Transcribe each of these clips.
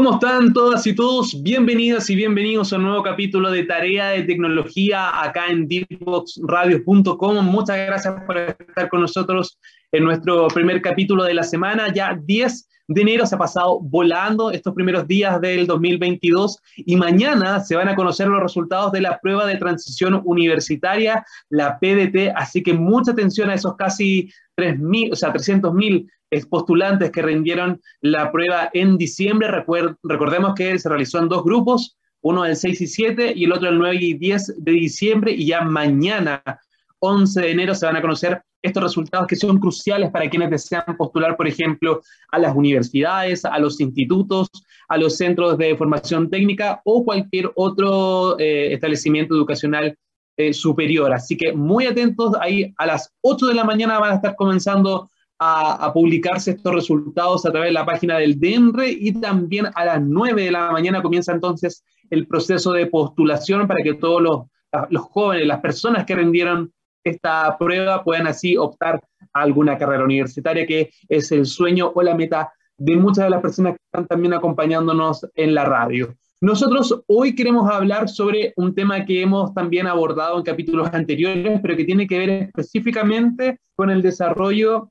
¿Cómo están todas y todos? Bienvenidas y bienvenidos a un nuevo capítulo de Tarea de Tecnología acá en deepboxradio.com. Muchas gracias por estar con nosotros en nuestro primer capítulo de la semana. Ya 10 de enero se ha pasado volando estos primeros días del 2022 y mañana se van a conocer los resultados de la prueba de transición universitaria, la PDT. Así que mucha atención a esos casi 3.000, o sea, 300.000 postulantes que rindieron la prueba en diciembre. recordemos que se realizó en dos grupos, uno el 6 y 7 y el otro el 9 y 10 de diciembre y ya mañana, 11 de enero, se van a conocer estos resultados que son cruciales para quienes desean postular, por ejemplo, a las universidades, a los institutos, a los centros de formación técnica o cualquier otro eh, establecimiento educacional eh, superior. Así que muy atentos, ahí a las 8 de la mañana van a estar comenzando a, publicarse estos resultados a través de la página del DENRE y también a las 9 de la mañana comienza entonces el proceso de postulación para que todos los, los jóvenes, las personas que rindieron esta prueba puedan así optar a alguna carrera universitaria que es el sueño o la meta de muchas de las personas que están también acompañándonos en la radio. Nosotros hoy queremos hablar sobre un tema que hemos también abordado en capítulos anteriores, pero que tiene que ver específicamente con el desarrollo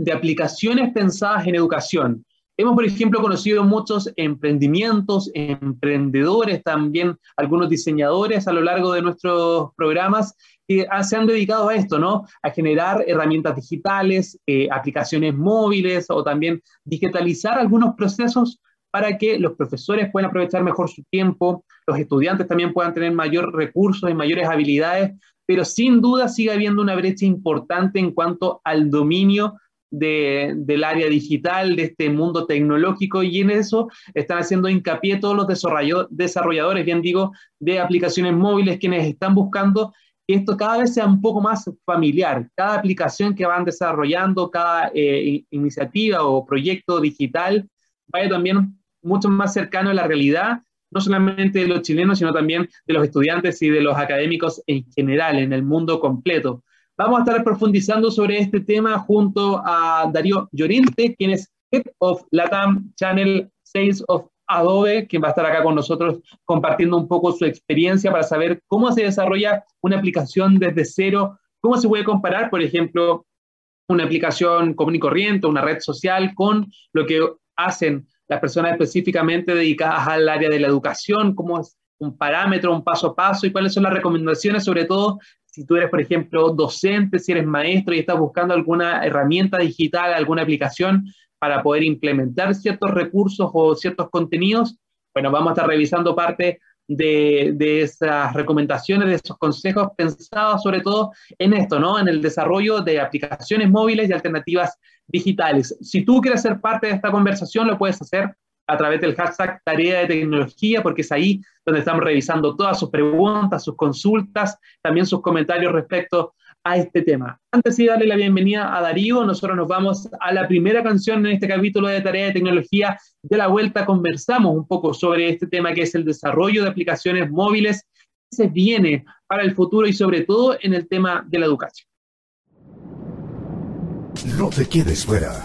de aplicaciones pensadas en educación. Hemos, por ejemplo, conocido muchos emprendimientos, emprendedores, también algunos diseñadores a lo largo de nuestros programas que se han dedicado a esto, ¿no? A generar herramientas digitales, eh, aplicaciones móviles o también digitalizar algunos procesos para que los profesores puedan aprovechar mejor su tiempo, los estudiantes también puedan tener mayor recursos y mayores habilidades, pero sin duda sigue habiendo una brecha importante en cuanto al dominio del área digital, de este mundo tecnológico, y en eso están haciendo hincapié todos los desarrolladores, bien digo, de aplicaciones móviles, quienes están buscando que esto cada vez sea un poco más familiar. Cada aplicación que van desarrollando, cada eh, iniciativa o proyecto digital, vaya también mucho más cercano a la realidad, no solamente de los chilenos, sino también de los estudiantes y de los académicos en general, en el mundo completo. Vamos a estar profundizando sobre este tema junto a Darío Llorente, quien es Head of Latam Channel Sales of Adobe, quien va a estar acá con nosotros compartiendo un poco su experiencia para saber cómo se desarrolla una aplicación desde cero, cómo se puede comparar, por ejemplo, una aplicación común y corriente, una red social, con lo que hacen las personas específicamente dedicadas al área de la educación, cómo es un parámetro, un paso a paso y cuáles son las recomendaciones, sobre todo si tú eres, por ejemplo, docente, si eres maestro y estás buscando alguna herramienta digital, alguna aplicación para poder implementar ciertos recursos o ciertos contenidos, bueno, vamos a estar revisando parte de, de, esas recomendaciones, de esos consejos pensados sobre todo en esto, ¿no? En el desarrollo de aplicaciones móviles y alternativas digitales. Si tú quieres ser parte de esta conversación, lo puedes hacer a través del hashtag Tarea de Tecnología, porque es ahí donde estamos revisando todas sus preguntas, sus consultas, también sus comentarios respecto a este tema. Antes de darle la bienvenida a Darío, nosotros nos vamos a la primera canción en este capítulo de Tarea de Tecnología. De la vuelta conversamos un poco sobre este tema que es el desarrollo de aplicaciones móviles se viene para el futuro y sobre todo en el tema de la educación. No te quedes fuera.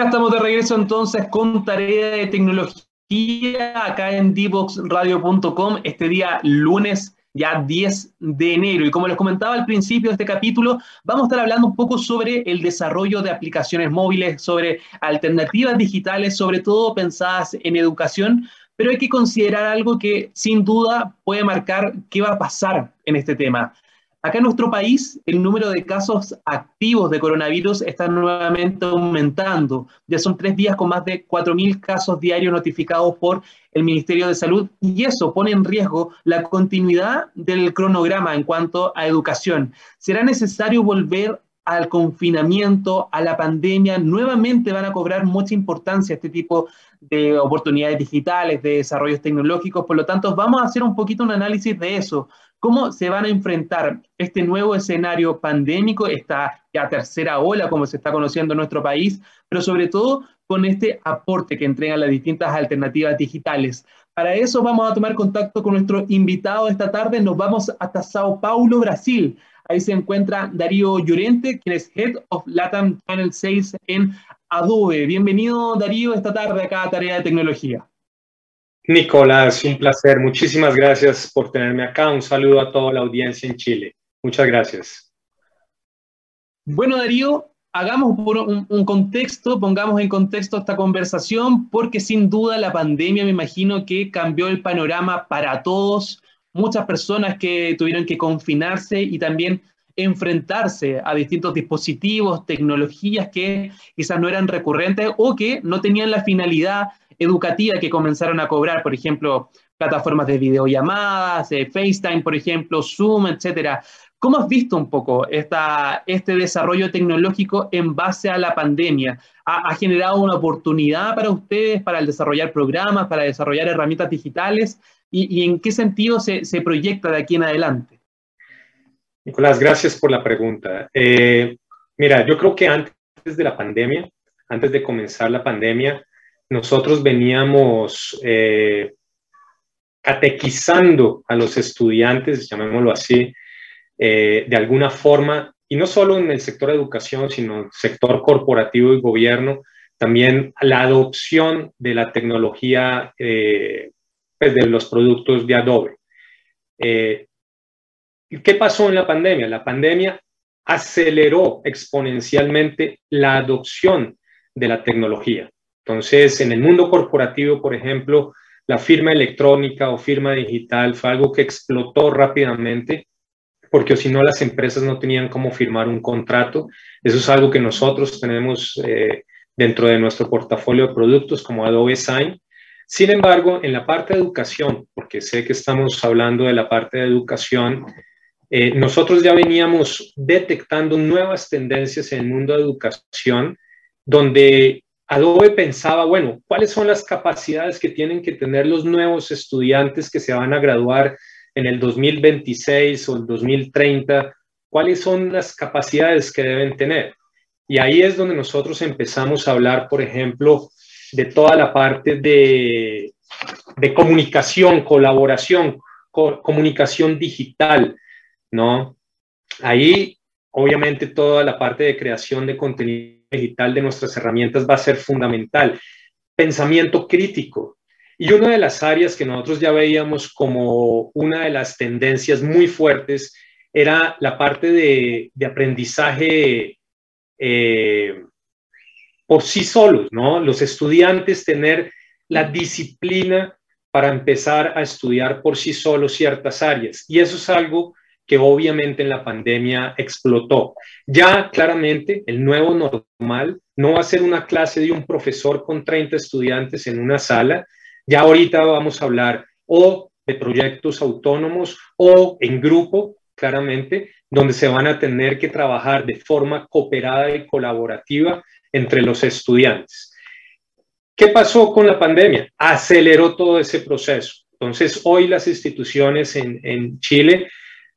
Ya estamos de regreso entonces con tarea de tecnología acá en divoxradio.com este día lunes ya 10 de enero. Y como les comentaba al principio de este capítulo, vamos a estar hablando un poco sobre el desarrollo de aplicaciones móviles, sobre alternativas digitales, sobre todo pensadas en educación, pero hay que considerar algo que sin duda puede marcar qué va a pasar en este tema. Acá en nuestro país, el número de casos activos de coronavirus está nuevamente aumentando. Ya son tres días con más de 4.000 casos diarios notificados por el Ministerio de Salud y eso pone en riesgo la continuidad del cronograma en cuanto a educación. ¿Será necesario volver al confinamiento, a la pandemia? Nuevamente van a cobrar mucha importancia este tipo de oportunidades digitales, de desarrollos tecnológicos. Por lo tanto, vamos a hacer un poquito un análisis de eso cómo se van a enfrentar este nuevo escenario pandémico, esta ya tercera ola, como se está conociendo en nuestro país, pero sobre todo con este aporte que entregan las distintas alternativas digitales. Para eso vamos a tomar contacto con nuestro invitado esta tarde. Nos vamos hasta Sao Paulo, Brasil. Ahí se encuentra Darío Llorente, quien es Head of Latam Channel 6 en Adobe. Bienvenido, Darío, esta tarde acá a Tarea de Tecnología. Nicolás, un placer. Muchísimas gracias por tenerme acá. Un saludo a toda la audiencia en Chile. Muchas gracias. Bueno, Darío, hagamos un, un, contexto, pongamos en contexto esta conversación, porque sin duda la pandemia me imagino que cambió el panorama para todos, muchas personas que tuvieron que confinarse y también enfrentarse a distintos dispositivos, tecnologías que quizás no eran recurrentes o que no tenían la finalidad educativa que comenzaron a cobrar, por ejemplo, plataformas de videollamadas, FaceTime, por ejemplo, Zoom, etcétera. ¿Cómo has visto un poco esta, este desarrollo tecnológico en base a la pandemia? ¿Ha, generado una oportunidad para ustedes para desarrollar programas, para desarrollar herramientas digitales? ¿Y, en qué sentido se, se, proyecta de aquí en adelante? Nicolás, gracias por la pregunta. Eh, mira, yo creo que antes de la pandemia, antes de comenzar la pandemia, nosotros veníamos eh, catequizando a los estudiantes, llamémoslo así, eh, de alguna forma, y no solo en el sector educación, sino en el sector corporativo y gobierno, también la adopción de la tecnología pues de los productos de Adobe. ¿Qué pasó en la pandemia? La pandemia aceleró exponencialmente la adopción de la tecnología. Entonces, en el mundo corporativo, por ejemplo, la firma electrónica o firma digital fue algo que explotó rápidamente porque si no las empresas no tenían cómo firmar un contrato. Eso es algo que nosotros tenemos eh, dentro de nuestro portafolio de productos como Adobe Sign. Sin embargo, en la parte de educación, porque sé que estamos hablando de la parte de educación, eh, nosotros ya veníamos detectando nuevas tendencias en el mundo de educación, donde Adobe pensaba, bueno, ¿cuáles son las capacidades que tienen que tener los nuevos estudiantes que se van a graduar en el 2026 o el 2030? ¿Cuáles son las capacidades que deben tener? Y ahí es donde nosotros empezamos a hablar, por ejemplo, de toda la parte de, comunicación, colaboración, comunicación digital, ¿no? Ahí, obviamente, toda la parte de creación de contenido digital de nuestras herramientas va a ser fundamental. Pensamiento crítico. Y una de las áreas que nosotros ya veíamos como una de las tendencias muy fuertes era la parte de, aprendizaje eh, por sí solos, ¿no? Los estudiantes tener la disciplina para empezar a estudiar por sí solos ciertas áreas. Y eso es algo que obviamente en la pandemia explotó. Ya claramente el nuevo normal no va a ser una clase de un profesor con 30 estudiantes en una sala. Ya ahorita vamos a hablar o de proyectos autónomos o en grupo, claramente, donde se van a tener que trabajar de forma cooperada y colaborativa entre los estudiantes. ¿Qué pasó con la pandemia? Aceleró todo ese proceso. Entonces, hoy las instituciones en, en Chile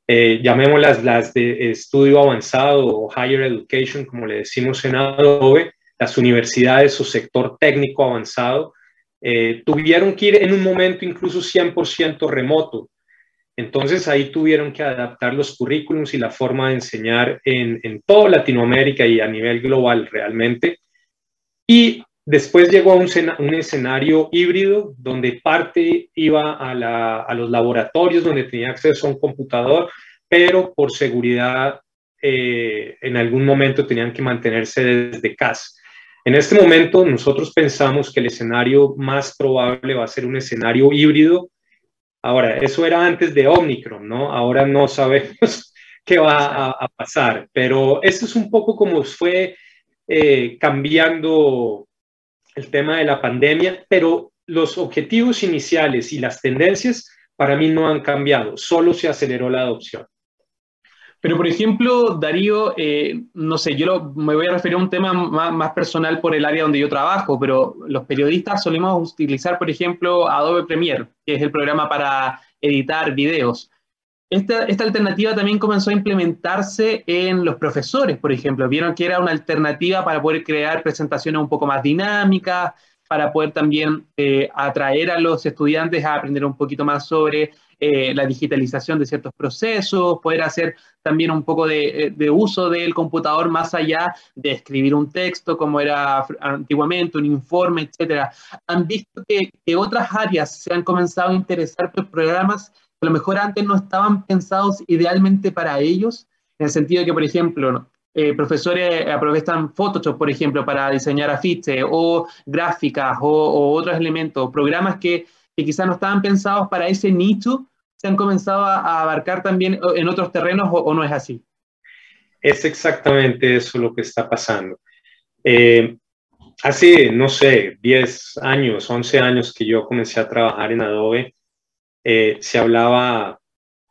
eh, llamémoslas las de estudio avanzado o higher education, como le decimos en Adobe, las universidades o sector técnico avanzado, eh, tuvieron que ir en un momento incluso 100% remoto. Entonces ahí tuvieron que adaptar los currículums y la forma de enseñar en, en toda Latinoamérica y a nivel global realmente. Y Después llegó a un, escenario híbrido donde parte iba a, los laboratorios donde tenía acceso a un computador, pero por seguridad eh, en algún momento tenían que mantenerse desde casa. En este momento nosotros pensamos que el escenario más probable va a ser un escenario híbrido. Ahora, eso era antes de Omicron, ¿no? Ahora no sabemos qué va a, pasar. Pero eso es un poco como fue eh, cambiando el tema de la pandemia, pero los objetivos iniciales y las tendencias para mí no han cambiado, solo se aceleró la adopción. Pero, por ejemplo, Darío, eh, no sé, yo me voy a referir a un tema más, personal por el área donde yo trabajo, pero los periodistas solemos utilizar, por ejemplo, Adobe Premiere, que es el programa para editar videos. Esta, esta, alternativa también comenzó a implementarse en los profesores, por ejemplo. Vieron que era una alternativa para poder crear presentaciones un poco más dinámicas, para poder también eh, atraer a los estudiantes a aprender un poquito más sobre eh, la digitalización de ciertos procesos, poder hacer también un poco de, eh, uso del computador más allá de escribir un texto como era antiguamente, un informe, etcétera. Han visto que, que otras áreas se han comenzado a interesar por programas que a lo mejor antes no estaban pensados idealmente para ellos, en el sentido de que, por ejemplo, eh, profesores aprovechan Photoshop, por ejemplo, para diseñar afiches o gráficas o, otros elementos, programas que, que quizás no estaban pensados para ese nicho, se han comenzado a, abarcar también en otros terrenos o, no es así? Es exactamente eso lo que está pasando. Eh, hace, no sé, 10 años, 11 años que yo comencé a trabajar en Adobe, eh, se hablaba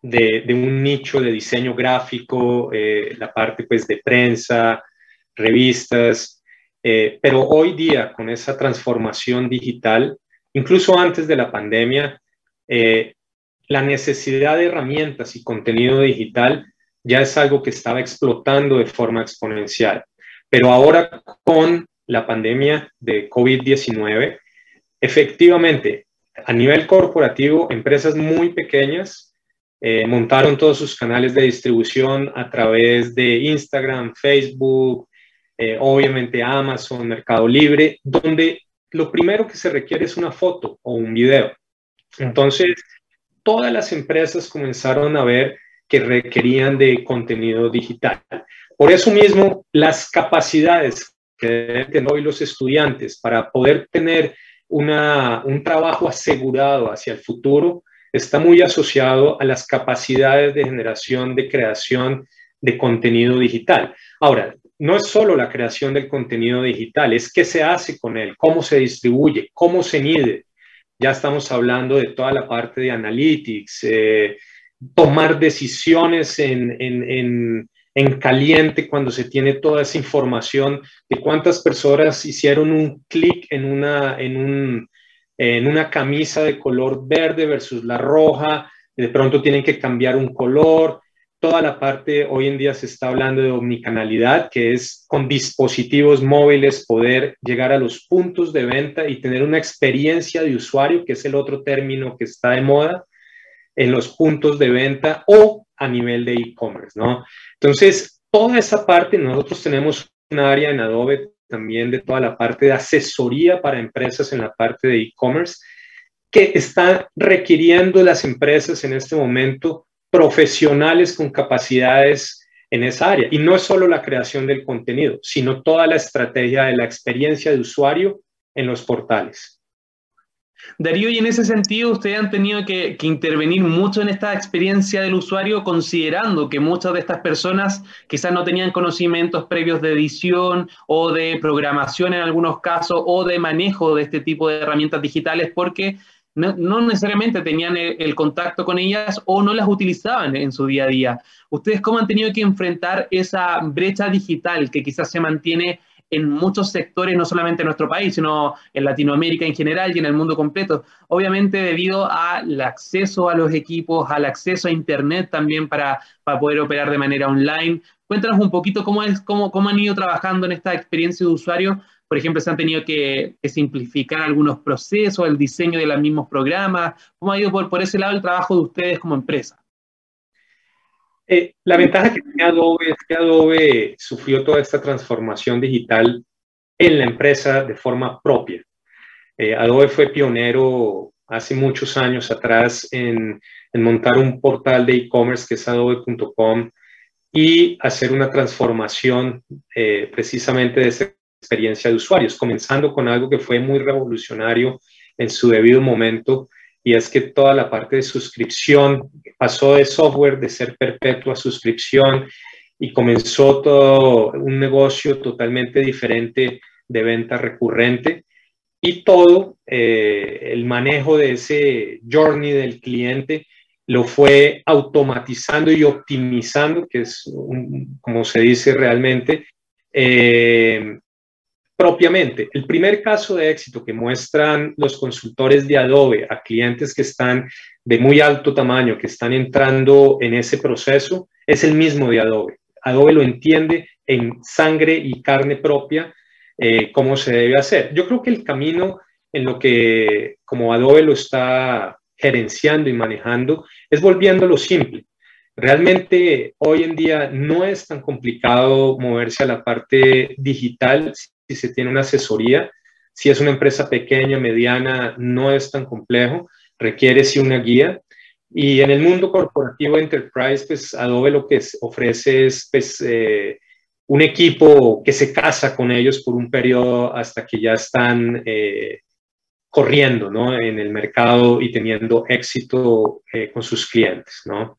de, un nicho de diseño gráfico, eh, la parte pues de prensa, revistas, pero hoy día con esa transformación digital, incluso antes de la pandemia, la necesidad de herramientas y contenido digital ya es algo que estaba explotando de forma exponencial. Pero ahora con la pandemia de COVID-19, efectivamente, a nivel corporativo, empresas muy pequeñas eh, montaron todos sus canales de distribución a través de Instagram, Facebook, eh, obviamente Amazon, Mercado Libre, donde lo primero que se requiere es una foto o un video. Entonces, todas las empresas comenzaron a ver que requerían de contenido digital. Por eso mismo, las capacidades que deben tener hoy los estudiantes para poder tener un trabajo asegurado hacia el futuro está muy asociado a las capacidades de generación, de creación de contenido digital. Ahora, no es solo la creación del contenido digital, es qué se hace con él, cómo se distribuye, cómo se mide, ya estamos hablando de toda la parte de analytics, eh, tomar decisiones en, caliente cuando se tiene toda esa información de cuántas personas hicieron un clic en una, en, en una camisa de color verde versus la roja, de pronto tienen que cambiar un color, toda la parte, hoy en día se está hablando de omnicanalidad, que es con dispositivos móviles poder llegar a los puntos de venta y tener una experiencia de usuario, que es el otro término que está de moda, en los puntos de venta o a nivel de e-commerce, ¿no? Entonces, toda esa parte, nosotros tenemos un área en Adobe también de toda la parte de asesoría para empresas en la parte de e-commerce, que está requiriendo las empresas en este momento profesionales con capacidades en esa área. Y no es solo la creación del contenido, sino toda la estrategia de la experiencia de usuario en los portales. Darío, y en ese sentido, ustedes han tenido que, intervenir mucho en esta experiencia del usuario, considerando que muchas de estas personas quizás no tenían conocimientos previos de edición o de programación en algunos casos o de manejo de este tipo de herramientas digitales, porque no, necesariamente tenían el, contacto con ellas o no las utilizaban en su día a día. ¿Ustedes cómo han tenido que enfrentar esa brecha digital que quizás se mantiene en muchos sectores, no solamente en nuestro país, sino en Latinoamérica en general y en el mundo completo? Obviamente debido al acceso a los equipos, al acceso a Internet también para, para poder operar de manera online. Cuéntanos un poquito cómo, es, cómo, cómo han ido trabajando en esta experiencia de usuario por ejemplo, se han tenido que, simplificar algunos procesos, el diseño de los mismos programas. ¿Cómo ha ido por, ese lado el trabajo de ustedes como empresa? Eh, la ventaja que tiene Adobe es que Adobe sufrió toda esta transformación digital en la empresa de forma propia. Eh, Adobe fue pionero hace muchos años atrás en, montar un portal de e-commerce que es adobe.com y hacer una transformación eh, precisamente de ese experiencia de usuarios, comenzando con algo que fue muy revolucionario en su debido momento, y es que toda la parte de suscripción pasó de software de ser perpetua suscripción y comenzó todo un negocio totalmente diferente de venta recurrente. Y todo eh, el manejo de ese journey del cliente lo fue automatizando y optimizando, que es como se dice realmente, eh, propiamente. El primer caso de éxito que muestran los consultores de Adobe a clientes que están de muy alto tamaño, que están entrando en ese proceso, es el mismo de Adobe. Adobe lo entiende en sangre y carne propia eh, cómo se debe hacer. Yo creo que el camino en lo que como Adobe lo está gerenciando y manejando es volviéndolo simple. Realmente hoy en día no es tan complicado moverse a la parte digital si se tiene una asesoría. Si es una empresa pequeña, mediana, no es tan complejo, requiere sí una guía. Y en el mundo corporativo enterprise, pues Adobe lo que ofrece es pues, eh, un equipo que se casa con ellos por un periodo hasta que ya están eh, corriendo ¿no? en el mercado y teniendo éxito eh, con sus clientes. ¿no?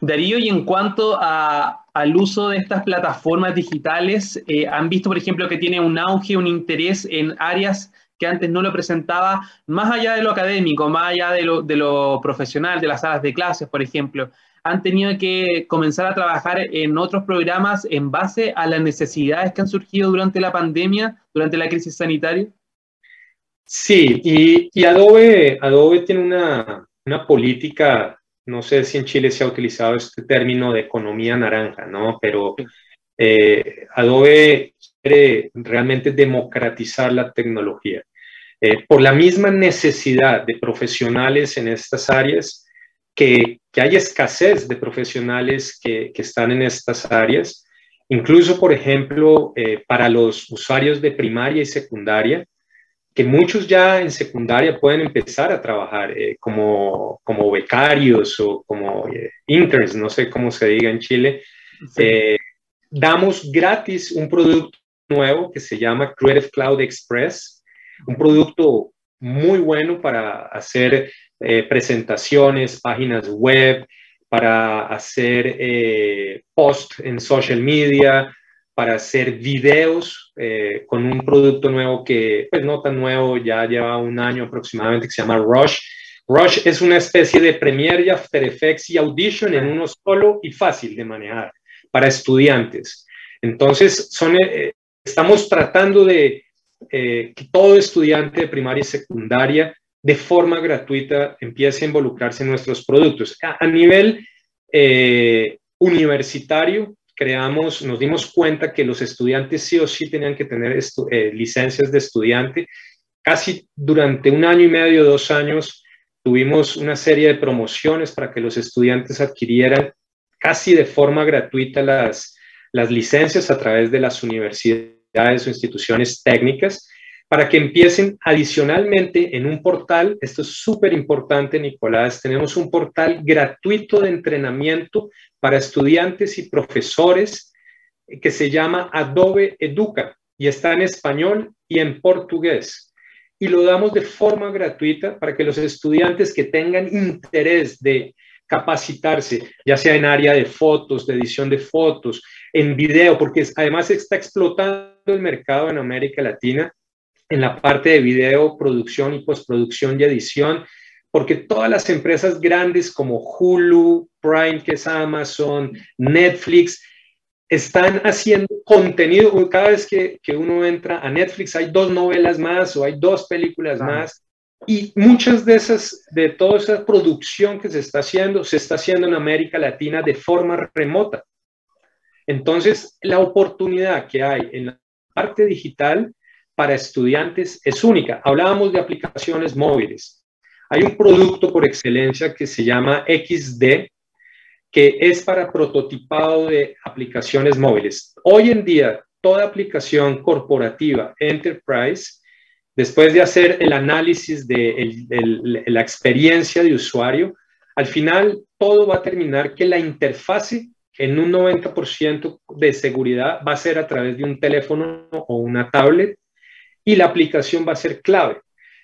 Darío, y en cuanto al uso de estas plataformas digitales, eh, ¿han visto, por ejemplo, que tiene un auge, un interés en áreas que antes no lo presentaba, más allá de lo académico, más allá de lo, profesional, de las salas de clases, por ejemplo? han tenido que comenzar a trabajar en otros programas en base a las necesidades que han surgido durante la pandemia, durante la crisis sanitaria? Sí, y, Adobe, Adobe tiene una, política, no sé si en Chile se ha utilizado este término de economía naranja, ¿no? Pero eh, Adobe quiere realmente democratizar la tecnología. Eh, por la misma necesidad de profesionales en estas áreas, que, que hay escasez de profesionales que, que, están en estas áreas, incluso, por ejemplo, eh, para los usuarios de primaria y secundaria, que muchos ya en secundaria pueden empezar a trabajar eh, como, como becarios o como eh, interns, no sé cómo se diga en Chile. Eh, damos gratis un producto nuevo que se llama Creative Cloud Express, un producto muy bueno para hacer presentaciones, páginas web, para hacer post en social media, para hacer videos eh, con un producto nuevo que, pues no tan nuevo, ya lleva un año aproximadamente, que se llama Rush. Rush es una especie de Premiere y After Effects y Audition en uno solo y fácil de manejar para estudiantes. Entonces, son, eh, estamos tratando de eh, que todo estudiante de primaria y secundaria de forma gratuita empiece a involucrarse en nuestros productos. A, a nivel universitario, creamos, nos dimos cuenta que los estudiantes sí o sí tenían que tener eh, licencias de estudiante. Casi durante un año y medio, dos años, tuvimos una serie de promociones para que los estudiantes adquirieran casi de forma gratuita las, las licencias a través de las universidades o instituciones técnicas para que empiecen adicionalmente en un portal, esto es súper importante, Nicolás, tenemos un portal gratuito de entrenamiento para estudiantes y profesores que se llama Adobe Educa y está en español y en portugués. Y lo damos de forma gratuita para que los estudiantes que tengan interés de capacitarse, ya sea en área de fotos, de edición de fotos, en video, porque además está explotando el mercado en América Latina en la parte de video, producción y postproducción y edición, porque todas las empresas grandes como Hulu, Prime, que es Amazon, Netflix, están haciendo contenido. Cada vez que, que uno entra a Netflix hay dos novelas más o hay dos películas más. Y muchas de esas, de toda esa producción que se está haciendo, se está haciendo en América Latina de forma remota. Entonces, la oportunidad que hay en la parte digital para estudiantes es única. Hablábamos de aplicaciones móviles. Hay un producto por excelencia que se llama XD, que es para prototipado de aplicaciones móviles. Hoy en día, toda aplicación corporativa, enterprise, después de hacer el análisis de la experiencia de usuario, al final todo va a terminar que la interfase en un 90% de seguridad va a ser a través de un teléfono o una tablet y la aplicación va a ser clave.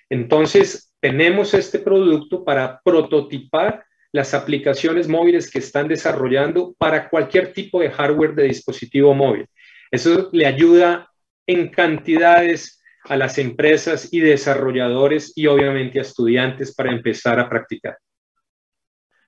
Entonces, tenemos este producto para prototipar las aplicaciones móviles que están desarrollando para cualquier tipo de hardware de dispositivo móvil. Eso le ayuda en cantidades a las empresas y desarrolladores y obviamente a estudiantes para empezar a practicar.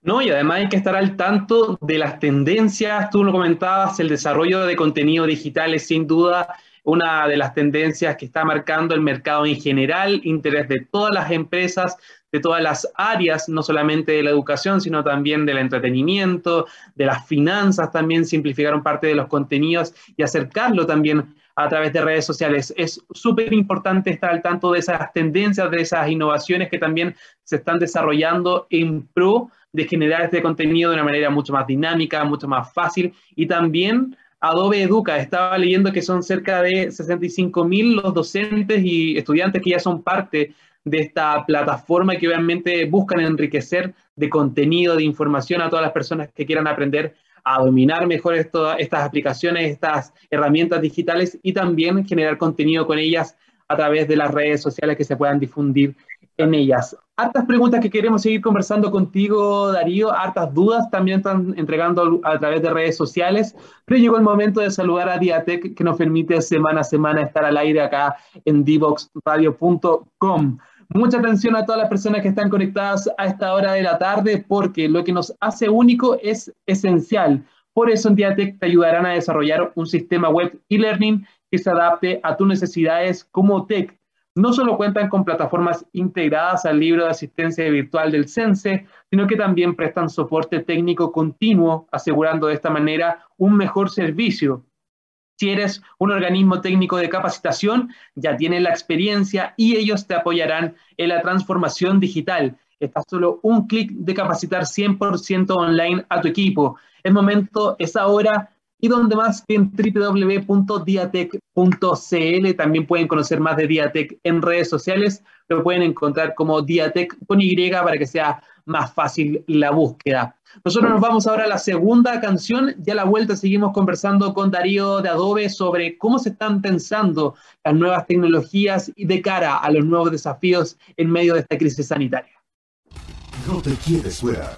No, y además hay que estar al tanto de las tendencias, tú lo comentabas, el desarrollo de contenido digital es sin duda una de las tendencias que está marcando el mercado en general, interés de todas las empresas, de todas las áreas, no solamente de la educación, sino también del entretenimiento, de las finanzas también, simplificaron parte de los contenidos y acercarlo también a través de redes sociales. Es súper importante estar al tanto de esas tendencias, de esas innovaciones que también se están desarrollando en pro de generar este contenido de una manera mucho más dinámica, mucho más fácil y también Adobe Educa. Estaba leyendo que son cerca de 65 mil los docentes y estudiantes que ya son parte de esta plataforma que obviamente buscan enriquecer de contenido, de información a todas las personas que quieran aprender a dominar mejor estas aplicaciones, estas herramientas digitales y también generar contenido con ellas a través de las redes sociales que se puedan difundir en ellas. Hartas preguntas que queremos seguir conversando contigo, Darío, hartas dudas también están entregando a través de redes sociales, pero llegó el momento de saludar a Diatec que nos permite semana a semana estar al aire acá en divoxradio.com. Mucha atención a todas las personas que están conectadas a esta hora de la tarde porque lo que nos hace único es esencial. Por eso en Diatec te ayudarán a desarrollar un sistema web e-learning que se adapte a tus necesidades como tech. No solo cuentan con plataformas integradas al libro de asistencia virtual del CENSE, sino que también prestan soporte técnico continuo, asegurando de esta manera un mejor servicio si eres un organismo técnico de capacitación, ya tienes la experiencia y ellos te apoyarán en la transformación digital. Está solo un clic de capacitar 100% online a tu equipo. Es momento, es ahora y donde más en www.diatec.cl. También pueden conocer más de Diatec en redes sociales. Lo pueden encontrar como Diatec con Y para que sea más fácil la búsqueda. Nosotros nos vamos ahora a la segunda canción. Ya a la vuelta seguimos conversando con Darío de Adobe sobre cómo se están pensando las nuevas tecnologías y de cara a los nuevos desafíos en medio de esta crisis sanitaria. No te quedes fuera.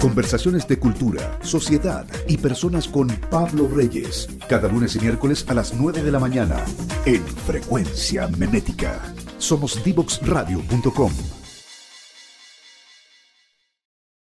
Conversaciones de cultura, sociedad y personas con Pablo Reyes. Cada lunes y miércoles a las 9 de la mañana en Frecuencia Memética. Somos divoxradio.com.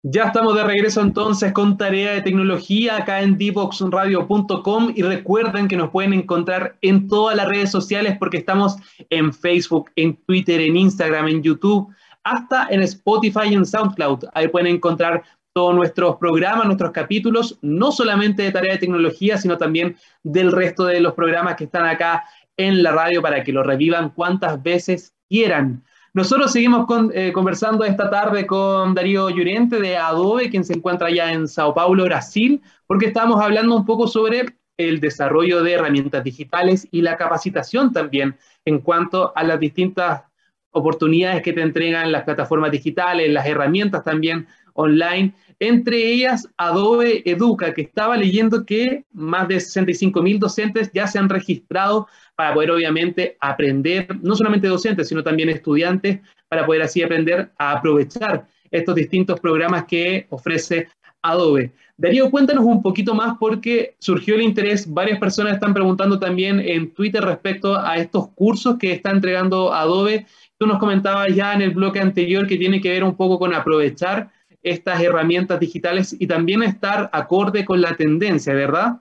Ya estamos de regreso entonces con tarea de tecnología acá en divoxradio.com y recuerden que nos pueden encontrar en todas las redes sociales porque estamos en Facebook, en Twitter, en Instagram, en YouTube hasta en Spotify y en SoundCloud. Ahí pueden encontrar todos nuestros programas, nuestros capítulos, no solamente de tarea de tecnología, sino también del resto de los programas que están acá en la radio para que lo revivan cuantas veces quieran. Nosotros seguimos eh, conversando esta tarde con Darío Llorente de Adobe, quien se encuentra allá en Sao Paulo, Brasil, porque estamos hablando un poco sobre el desarrollo de herramientas digitales y la capacitación también en cuanto a las distintas oportunidades que te entregan las plataformas digitales, las herramientas también online, entre ellas Adobe Educa, que estaba leyendo que más de 65 mil docentes ya se han registrado para poder obviamente aprender, no solamente docentes, sino también estudiantes, para poder así aprender a aprovechar estos distintos programas que ofrece Adobe. Darío, cuéntanos un poquito más porque surgió el interés, varias personas están preguntando también en Twitter respecto a estos cursos que está entregando Adobe. Tú nos comentabas ya en el bloque anterior que tiene que ver un poco con aprovechar estas herramientas digitales y también estar acorde con la tendencia, ¿verdad?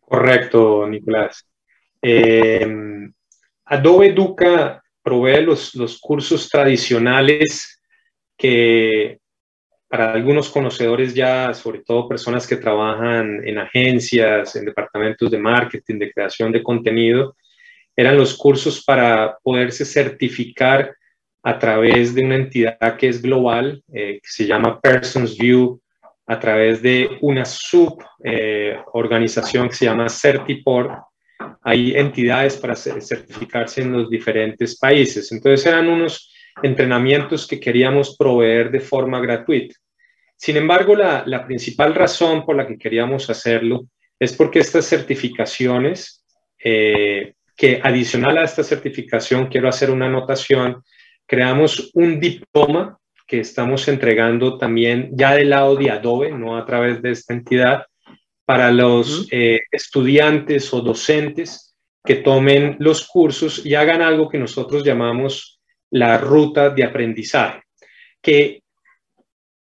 Correcto, Nicolás. Eh, Adobe Educa provee los, los cursos tradicionales que para algunos conocedores ya, sobre todo personas que trabajan en agencias, en departamentos de marketing, de creación de contenido, eran los cursos para poderse certificar a través de una entidad que es global, eh, que se llama Persons View, a través de una suborganización que se llama Certiport. Hay entidades para certificarse en los diferentes países. Entonces eran unos entrenamientos que queríamos proveer de forma gratuita. Sin embargo, la, la principal razón por la que queríamos hacerlo es porque estas certificaciones, eh, que adicional a esta certificación, quiero hacer una anotación, creamos un diploma que estamos entregando también ya del lado de Adobe, no a través de esta entidad, para los eh, estudiantes o docentes que tomen los cursos y hagan algo que nosotros llamamos la ruta de aprendizaje, que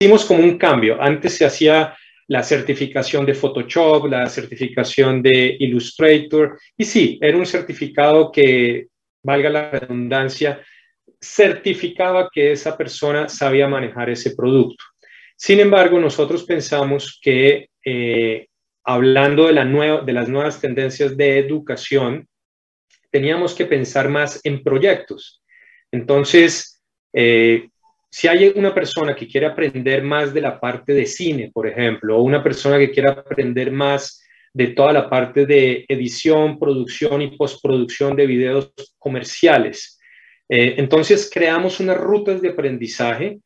hicimos como un cambio. Antes se hacía la certificación de Photoshop, la certificación de Illustrator. Y sí, era un certificado que, valga la redundancia, certificaba que esa persona sabía manejar ese producto. Sin embargo, nosotros pensamos que eh, hablando de, la de las nuevas tendencias de educación, teníamos que pensar más en proyectos. Entonces, eh, si hay una persona que quiere aprender más de la parte de cine, por ejemplo, o una persona que quiere aprender más de toda la parte de edición, producción y postproducción de videos comerciales, eh, entonces creamos unas rutas de aprendizaje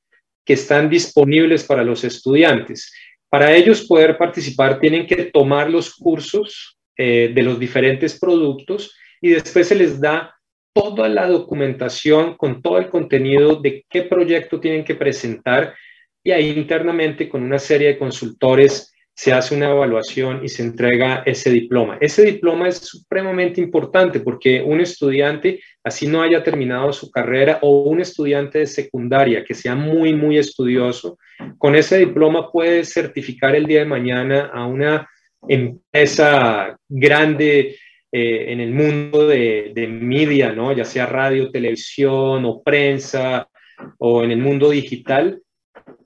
que están disponibles para los estudiantes. Para ellos poder participar tienen que tomar los cursos eh, de los diferentes productos y después se les da toda la documentación con todo el contenido de qué proyecto tienen que presentar y ahí internamente con una serie de consultores se hace una evaluación y se entrega ese diploma. Ese diploma es supremamente importante porque un estudiante, así no haya terminado su carrera, o un estudiante de secundaria que sea muy, muy estudioso, con ese diploma puede certificar el día de mañana a una empresa grande eh, en el mundo de, de media, ¿no? ya sea radio, televisión o prensa o en el mundo digital,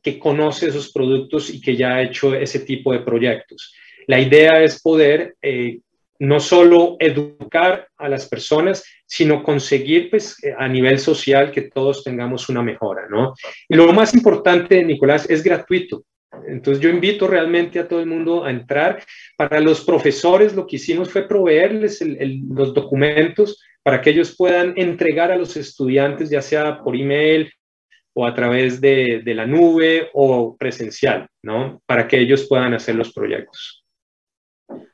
que conoce esos productos y que ya ha hecho ese tipo de proyectos. La idea es poder eh, no solo educar a las personas, sino conseguir pues, a nivel social que todos tengamos una mejora, ¿no? Y lo más importante, Nicolás, es gratuito. Entonces yo invito realmente a todo el mundo a entrar. Para los profesores lo que hicimos fue proveerles los documentos para que ellos puedan entregar a los estudiantes, ya sea por email o a través de, de la nube o presencial, ¿no? Para que ellos puedan hacer los proyectos.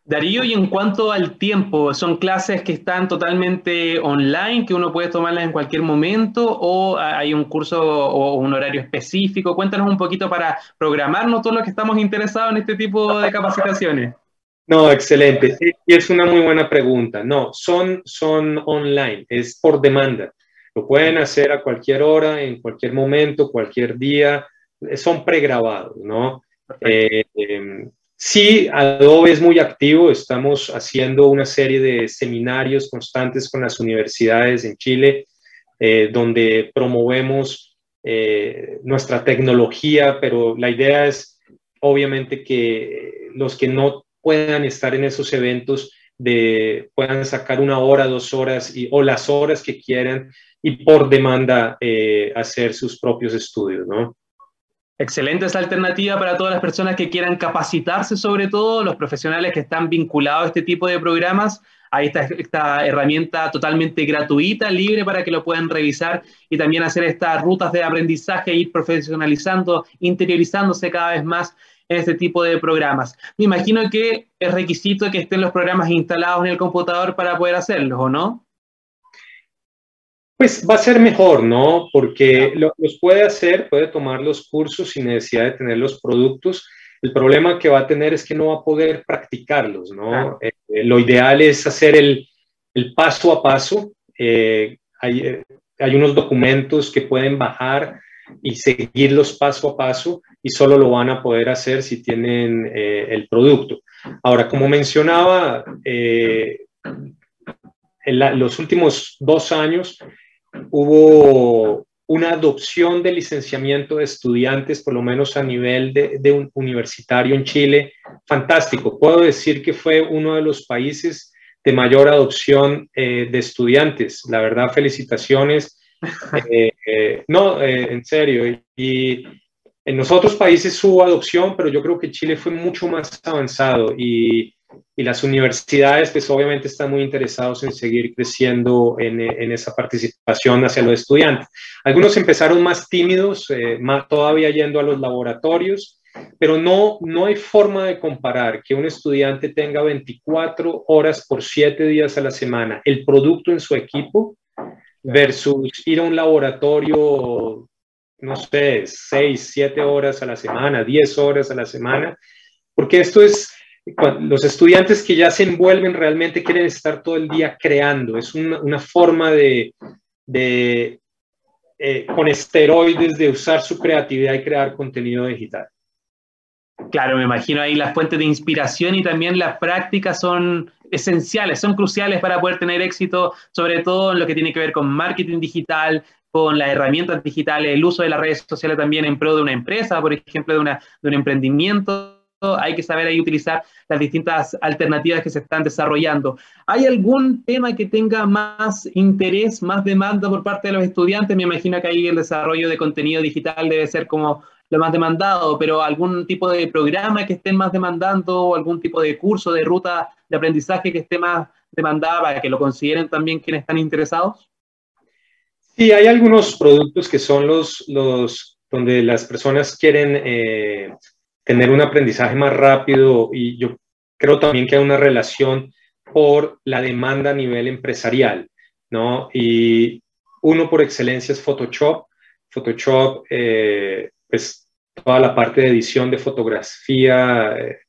Darío, y en cuanto al tiempo, ¿son clases que están totalmente online, que uno puede tomarlas en cualquier momento, o hay un curso o un horario específico? Cuéntanos un poquito para programarnos todos los que estamos interesados en este tipo de capacitaciones. No, excelente. Y es una muy buena pregunta. No, son, son online, es por demanda. Lo pueden hacer a cualquier hora, en cualquier momento, cualquier día. Son pregrabados, ¿no? Eh, em, Sí, Adobe es muy activo. Estamos haciendo una serie de seminarios constantes con las universidades en Chile, eh, donde promovemos eh, nuestra tecnología, pero la idea es obviamente que los que no puedan estar en esos eventos de, puedan sacar una hora, dos horas y, o las horas que quieran y por demanda eh, hacer sus propios estudios, ¿no? Excelente esa alternativa para todas las personas que quieran capacitarse, sobre todo los profesionales que están vinculados a este tipo de programas. Ahí está esta herramienta totalmente gratuita, libre para que lo puedan revisar y también hacer estas rutas de aprendizaje ir profesionalizando, interiorizándose cada vez más en este tipo de programas. Me imagino que es requisito que estén los programas instalados en el computador para poder hacerlos, ¿o no? Pues va a ser mejor, ¿no? Porque lo, los puede hacer, puede tomar los cursos sin necesidad de tener los productos. El problema que va a tener es que no va a poder practicarlos, ¿no? Eh, lo ideal es hacer el, el paso a paso. Eh, hay, eh, hay, unos documentos que pueden bajar y seguirlos paso a paso y solo lo van a poder hacer si tienen el producto. Ahora, como mencionaba, en los últimos dos años hubo una adopción de licenciamiento de estudiantes, por lo menos a nivel de, un universitario en Chile, fantástico. Puedo decir que fue uno de los países de mayor adopción eh, de estudiantes. La verdad, felicitaciones. Eh, Eh, no, eh, en serio. Y en los otros países hubo adopción, pero yo creo que Chile fue mucho más avanzado y, y las universidades, pues obviamente están muy interesados en seguir creciendo en, en esa participación hacia los estudiantes. Algunos empezaron más tímidos, eh, más, todavía yendo a los laboratorios, pero no, no hay forma de comparar que un estudiante tenga 24 horas por 7 días a la semana el producto en su equipo versus ir a un laboratorio no sé, seis, siete horas a la semana, diez horas a la semana, porque esto es, los estudiantes que ya se envuelven realmente quieren estar todo el día creando, es una, forma de, de eh, con esteroides, de usar su creatividad y crear contenido digital. Claro, me imagino ahí las fuentes de inspiración y también las prácticas son esenciales, son cruciales para poder tener éxito, sobre todo en lo que tiene que ver con marketing digital, con las herramientas digitales, el uso de las redes sociales también en pro de una empresa, por ejemplo, de, una, de un emprendimiento. Hay que saber ahí utilizar las distintas alternativas que se están desarrollando. ¿Hay algún tema que tenga más interés, más demanda por parte de los estudiantes? Me imagino que ahí el desarrollo de contenido digital debe ser como lo más demandado, pero algún tipo de programa que estén más demandando o algún tipo de curso, de ruta de aprendizaje que esté más demandada para que lo consideren también quienes están interesados? Sí, hay algunos productos que son los, los donde las personas quieren eh, tener un aprendizaje más rápido y yo creo también que hay una relación por la demanda a nivel empresarial, ¿no? Y uno por excelencia es Photoshop. Photoshop, eh, pues toda la parte de edición de fotografía, eh,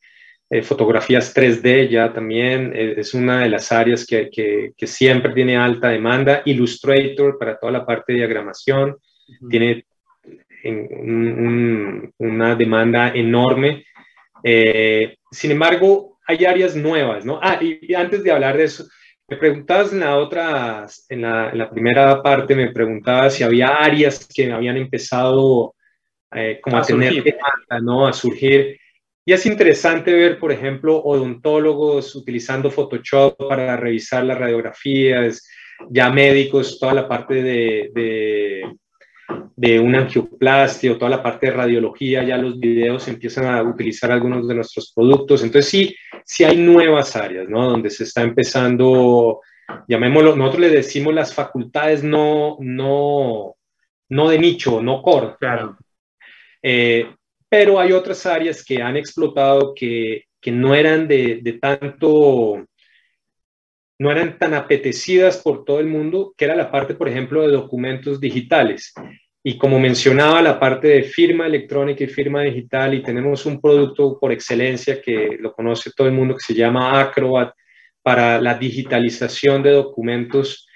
eh, fotografías 3D ya también eh, es una de las áreas que, que, siempre tiene alta demanda. Illustrator para toda la parte de diagramación tiene una demanda enorme. Eh, sin embargo, hay áreas nuevas, ¿no? Ah, y, antes de hablar de eso, me preguntabas en la otra, en la, en la primera parte, me preguntabas si había áreas que habían empezado como a, tener demanda, ¿no? A surgir. Y es interesante ver, por ejemplo, odontólogos utilizando Photoshop para revisar las radiografías, ya médicos, toda la parte de, de, de una angioplastia toda la parte de radiología, ya los videos empiezan a utilizar algunos de nuestros productos. Entonces sí, sí hay nuevas áreas, ¿no? Donde se está empezando, llamémoslo, nosotros le decimos las facultades no, no, no de nicho, no core. Claro. Eh, pero hay otras áreas que han explotado que, que no eran de, de, tanto, no eran tan apetecidas por todo el mundo, que era la parte, por ejemplo, de documentos digitales. Y como mencionaba, la parte de firma electrónica y firma digital, y tenemos un producto por excelencia que lo conoce todo el mundo, que se llama Acrobat, para la digitalización de documentos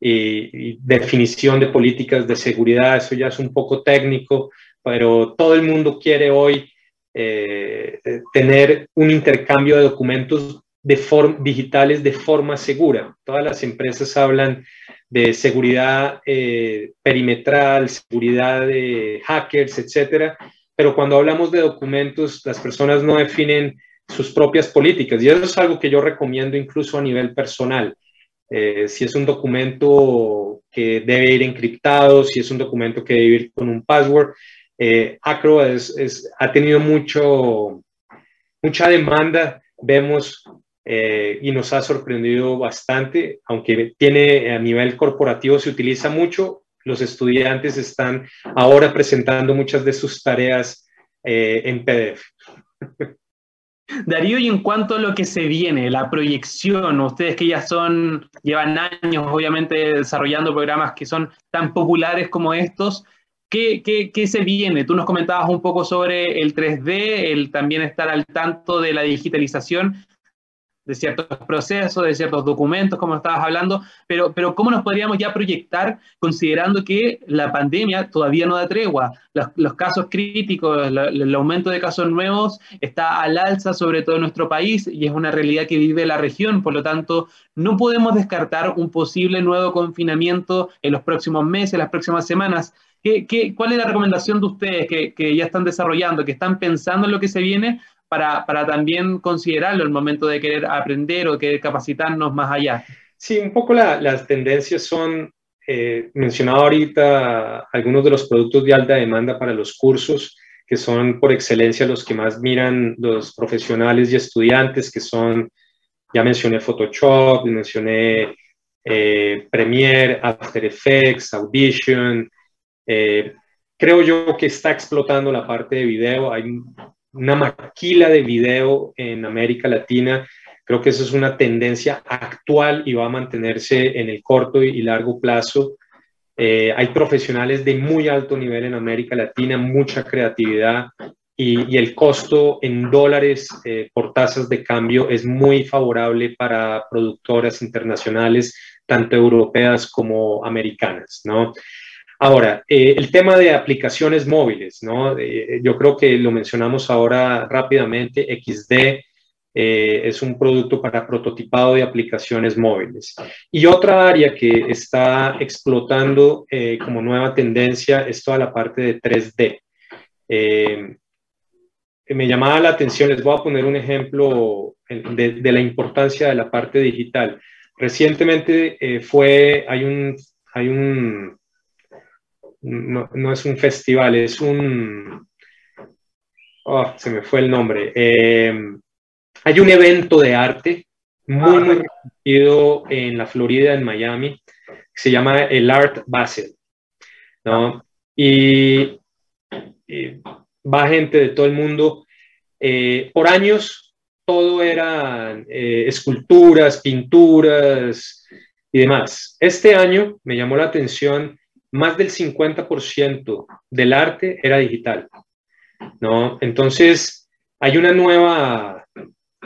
y, y definición de políticas de seguridad. Eso ya es un poco técnico, pero todo el mundo quiere hoy eh, tener un intercambio de documentos de digitales de forma segura. Todas las empresas hablan de seguridad eh, perimetral, seguridad de hackers, etcétera, pero cuando hablamos de documentos, las personas no definen sus propias políticas y eso es algo que yo recomiendo incluso a nivel personal. Eh, si es un documento que debe ir encriptado, si es un documento que debe ir con un password, eh, Acro es, ha tenido mucho, mucha demanda, vemos, eh, y nos ha sorprendido bastante, aunque tiene a nivel corporativo se utiliza mucho, los estudiantes están ahora presentando muchas de sus tareas eh, en PDF. Darío, y en cuanto a lo que se viene, la proyección, ustedes que ya son, llevan años obviamente desarrollando programas que son tan populares como estos, ¿Qué, qué, qué se viene? Tú nos comentabas un poco sobre el 3D, el también estar al tanto de la digitalización de ciertos procesos, de ciertos documentos, como estabas hablando, pero, pero ¿cómo nos podríamos ya proyectar considerando que la pandemia todavía no da tregua? Los, casos críticos, el, el, aumento de casos nuevos está al alza, sobre todo en nuestro país, y es una realidad que vive la región, por lo tanto, no podemos descartar un posible nuevo confinamiento en los próximos meses, las próximas semanas. ¿Qué, qué, cuál es la recomendación de ustedes que, que, ya están desarrollando, que están pensando en lo que se viene para, para también considerarlo el momento de querer aprender o querer capacitarnos más allá? Sí, un poco la, las tendencias son eh, ahorita algunos de los productos de alta demanda para los cursos, que son por excelencia los que más miran los profesionales y estudiantes, que son, ya mencioné Photoshop, mencioné eh, Premiere, After Effects, Audition. Eh, creo yo que está explotando la parte de video. Hay una maquila de video en América Latina. Creo que eso es una tendencia actual y va a mantenerse en el corto y largo plazo. Eh, hay profesionales de muy alto nivel en América Latina, mucha creatividad y, el costo en dólares eh, por tasas de cambio es muy favorable para productoras internacionales, tanto europeas como americanas, ¿no? Ahora, eh, el tema de aplicaciones móviles, ¿no? yo creo que lo mencionamos ahora rápidamente, XD eh, es un producto para prototipado de aplicaciones móviles. Y otra área que está explotando eh, como nueva tendencia es toda la parte de 3D. Eh, me llamaba la atención, les voy a poner un ejemplo de, la importancia de la parte digital. Recientemente fue, hay un, hay un, no, no, es un festival, es un, oh, se me fue el nombre. Hay un evento de arte muy, ah, muy conocido en la Florida, en Miami, que se llama el Art Basel, ¿no? Y, va gente de todo el mundo. Eh, por años todo eran eh, esculturas, pinturas y demás. Este año me llamó la atención, más del 50% del arte era digital, ¿no? Entonces, hay una nueva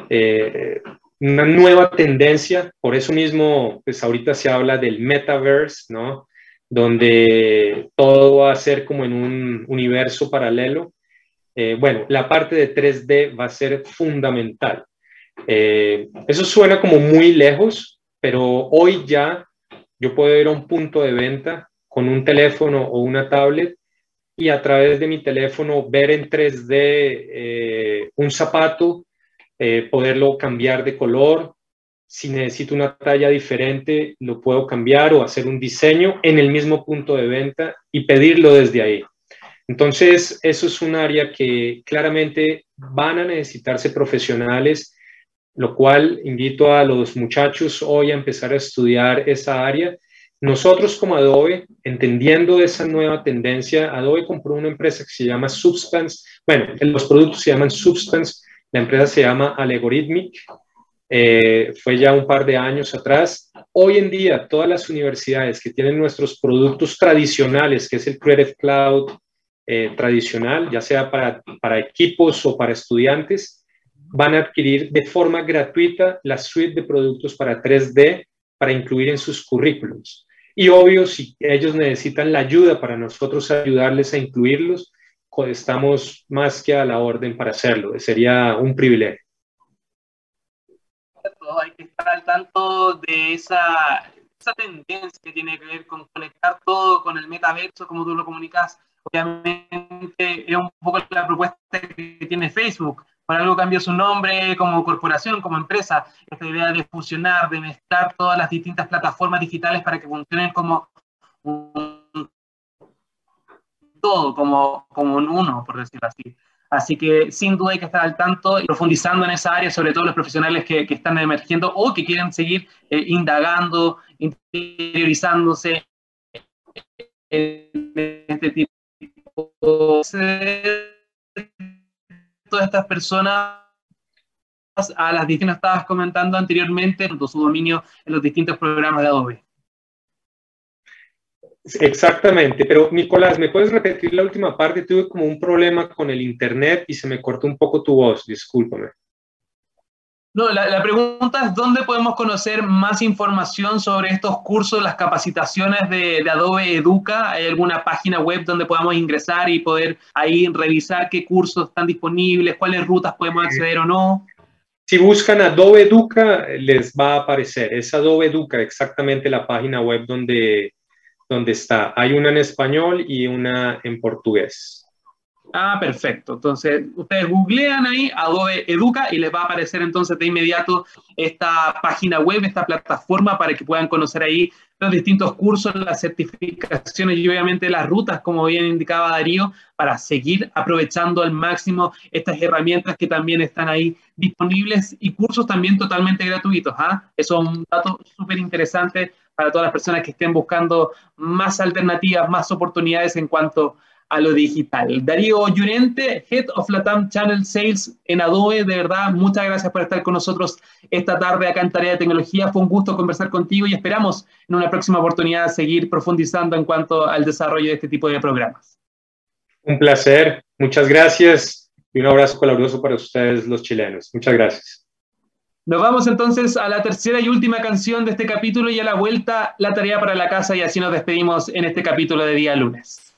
eh, una nueva tendencia, por eso mismo, pues ahorita se habla del metaverse, ¿no? Donde todo va a ser como en un universo paralelo. Eh, bueno, la parte de 3D va a ser fundamental. Eh, eso suena como muy lejos, pero hoy ya yo puedo ir a un punto de venta con un teléfono o una tablet y a través de mi teléfono ver en 3D un zapato eh, poderlo cambiar de color. Si necesito una talla diferente, lo puedo cambiar o hacer un diseño en el mismo punto de venta y pedirlo desde ahí. Entonces, eso es un área que claramente van a necesitarse profesionales, lo cual invito a los muchachos hoy a empezar a estudiar esa área. Nosotros como Adobe, entendiendo esa nueva tendencia, Adobe compró una empresa que se llama Substance. Bueno, los productos se llaman Substance, la empresa se llama Algorithmic. Eh, fue ya un par de años atrás. Hoy en día, todas las universidades que tienen nuestros productos tradicionales, que es el Creative Cloud eh, tradicional, ya sea para, para equipos o para estudiantes, van a adquirir de forma gratuita la suite de productos para 3D para incluir en sus currículums. Y obvio, si ellos necesitan la ayuda para nosotros ayudarles a incluirlos, estamos más que a la orden para hacerlo. Sería un privilegio. Hay que estar al tanto de esa, esa tendencia que tiene que ver con conectar todo con el metaverso, como tú lo comunicas. Obviamente es un poco la propuesta que tiene Facebook. Por algo cambió su nombre como corporación, como empresa. Esta idea de fusionar, de mezclar todas las distintas plataformas digitales para que funcionen como un todo como, como un uno, por decirlo así. Así que sin duda hay que estar al tanto y profundizando en esa área, sobre todo los profesionales que, que están emergiendo o que quieren seguir eh, indagando, interiorizándose en este tipo de todas estas personas a las distintas estabas comentando anteriormente, su dominio en los distintos programas de Adobe. Exactamente, pero Nicolás, ¿me puedes repetir la última parte? Tuve como un problema con el internet y se me cortó un poco tu voz, discúlpame. No, la, pregunta es dónde podemos conocer más información sobre estos cursos, las capacitaciones de, de, Adobe Educa. ¿Hay alguna página web donde podamos ingresar y poder ahí revisar qué cursos están disponibles, cuáles rutas podemos acceder o no? Si buscan Adobe Educa, les va a aparecer. Es Adobe Educa, exactamente la página web donde donde está. Hay una en español y una en portugués. Ah, perfecto. Entonces, ustedes googlean ahí Adobe Educa y les va a aparecer entonces de inmediato esta página web, esta plataforma para que puedan conocer ahí los distintos cursos, las certificaciones y obviamente las rutas, como bien indicaba Darío, para seguir aprovechando al máximo estas herramientas que también están ahí disponibles y cursos también totalmente gratuitos. ¿ah? Eso es un dato súper interesante para todas las personas que estén buscando más alternativas, más oportunidades en cuanto a lo digital. Darío Llorente, Head of Latam Channel Sales en Adobe, de verdad, muchas gracias por estar con nosotros esta tarde acá en Tarea de Tecnología. Fue un gusto conversar contigo y esperamos en una próxima oportunidad seguir profundizando en cuanto al desarrollo de este tipo de programas. Un placer, muchas gracias y un abrazo caluroso para ustedes los chilenos. Muchas gracias. Nos vamos entonces a la tercera y última canción de este capítulo y a la vuelta la tarea para la casa y así nos despedimos en este capítulo de día lunes.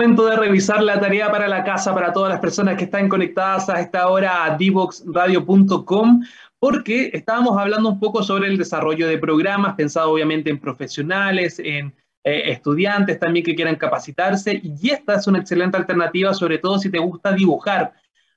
Momento de revisar la tarea para la casa para todas las personas que están conectadas a esta hora a divoxradio.com porque estábamos hablando un poco sobre el desarrollo de programas, pensado obviamente en profesionales, en eh, estudiantes también que quieran capacitarse, y esta es una excelente alternativa, sobre todo si te gusta dibujar.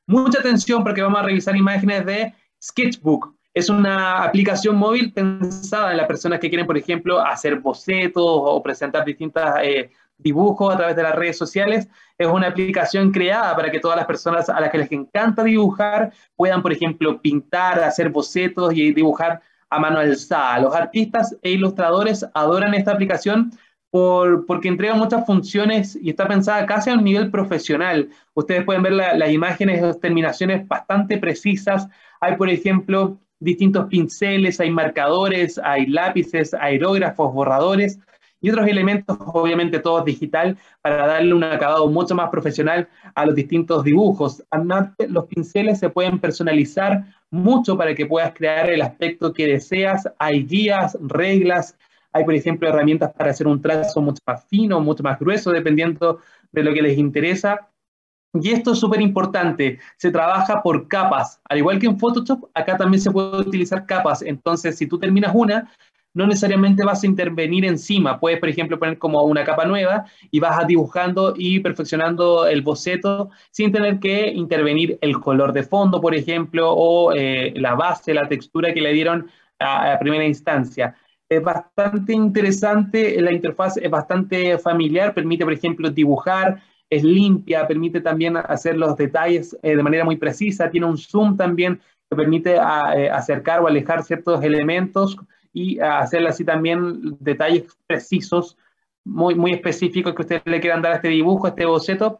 Mucha atención porque vamos a revisar imágenes de Sketchbook. Es una aplicación móvil pensada en las personas que quieren, por ejemplo, hacer bocetos o presentar distintas eh, dibujo a través de las redes sociales. Es una aplicación creada para que todas las personas a las que les encanta dibujar puedan, por ejemplo, pintar, hacer bocetos y dibujar a mano alzada. Los artistas e ilustradores adoran esta aplicación por, porque entrega muchas funciones y está pensada casi a un nivel profesional. Ustedes pueden ver las imágenes, las terminaciones bastante precisas. Hay, por ejemplo, distintos pinceles, hay marcadores, hay lápices, aerógrafos, borradores y otros elementos, obviamente todos digital, para darle un acabado mucho más profesional a los distintos dibujos. Además, los pinceles se pueden personalizar mucho para que puedas crear el aspecto que deseas. Hay guías, reglas, hay, por ejemplo, herramientas para hacer un trazo mucho más fino, mucho más grueso, dependiendo de lo que les interesa. Y esto es súper importante, se trabaja por capas. Al igual que en Photoshop, acá también se puede utilizar capas. Entonces, si tú terminas una, no necesariamente vas a intervenir encima. Puedes, por ejemplo, poner como una capa nueva y vas dibujando y perfeccionando el boceto sin tener que intervenir el color de fondo, por ejemplo, o eh, la base, la textura que le dieron a, primera instancia. Es bastante interesante, la interfaz es bastante familiar, permite, por ejemplo, dibujar, es limpia, permite también hacer los detalles eh, de manera muy precisa, tiene un zoom también que permite eh, acercar o alejar ciertos elementos y hacerle así también detalles precisos, muy, muy específicos que ustedes le quieran dar a este dibujo, a este boceto,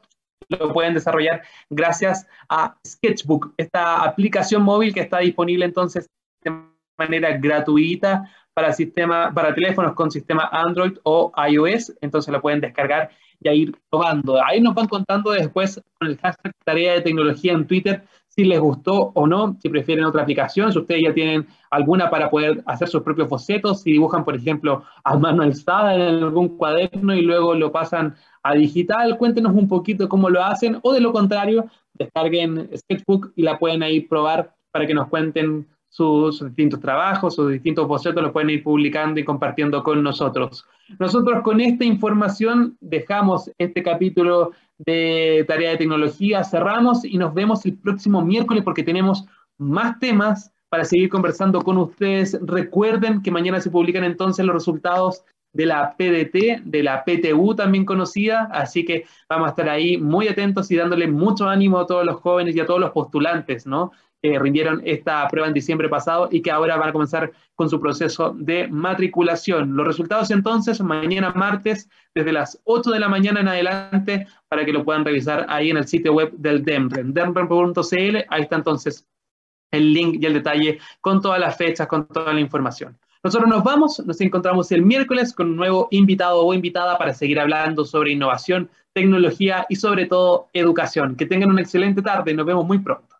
lo pueden desarrollar gracias a Sketchbook, esta aplicación móvil que está disponible entonces de manera gratuita para, sistema, para teléfonos con sistema Android o iOS, entonces la pueden descargar y ir probando. Ahí nos van contando después con el hashtag tarea de tecnología en Twitter si les gustó o no, si prefieren otra aplicación, si ustedes ya tienen alguna para poder hacer sus propios bocetos, si dibujan, por ejemplo, a mano alzada en algún cuaderno y luego lo pasan a digital, cuéntenos un poquito cómo lo hacen, o de lo contrario, descarguen Sketchbook y la pueden ahí probar para que nos cuenten sus, distintos trabajos, sus distintos bocetos, los pueden ir publicando y compartiendo con nosotros. Nosotros con esta información dejamos este capítulo de Tarea de Tecnología, cerramos y nos vemos el próximo miércoles porque tenemos más temas para seguir conversando con ustedes. Recuerden que mañana se publican entonces los resultados de la PDT, de la PTU también conocida, así que vamos a estar ahí muy atentos y dándole mucho ánimo a todos los jóvenes y a todos los postulantes, ¿no? Rindieron esta prueba en diciembre pasado y que ahora van a comenzar con su proceso de matriculación. Los resultados entonces mañana martes desde las 8 de la mañana en adelante para que lo puedan revisar ahí en el sitio web del DEMREN, demren.cl, ahí está entonces el link y el detalle con todas las fechas, con toda la información. Nosotros nos vamos, nos encontramos el miércoles con un nuevo invitado o invitada para seguir hablando sobre innovación, tecnología y sobre todo educación. Que tengan una excelente tarde nos vemos muy pronto.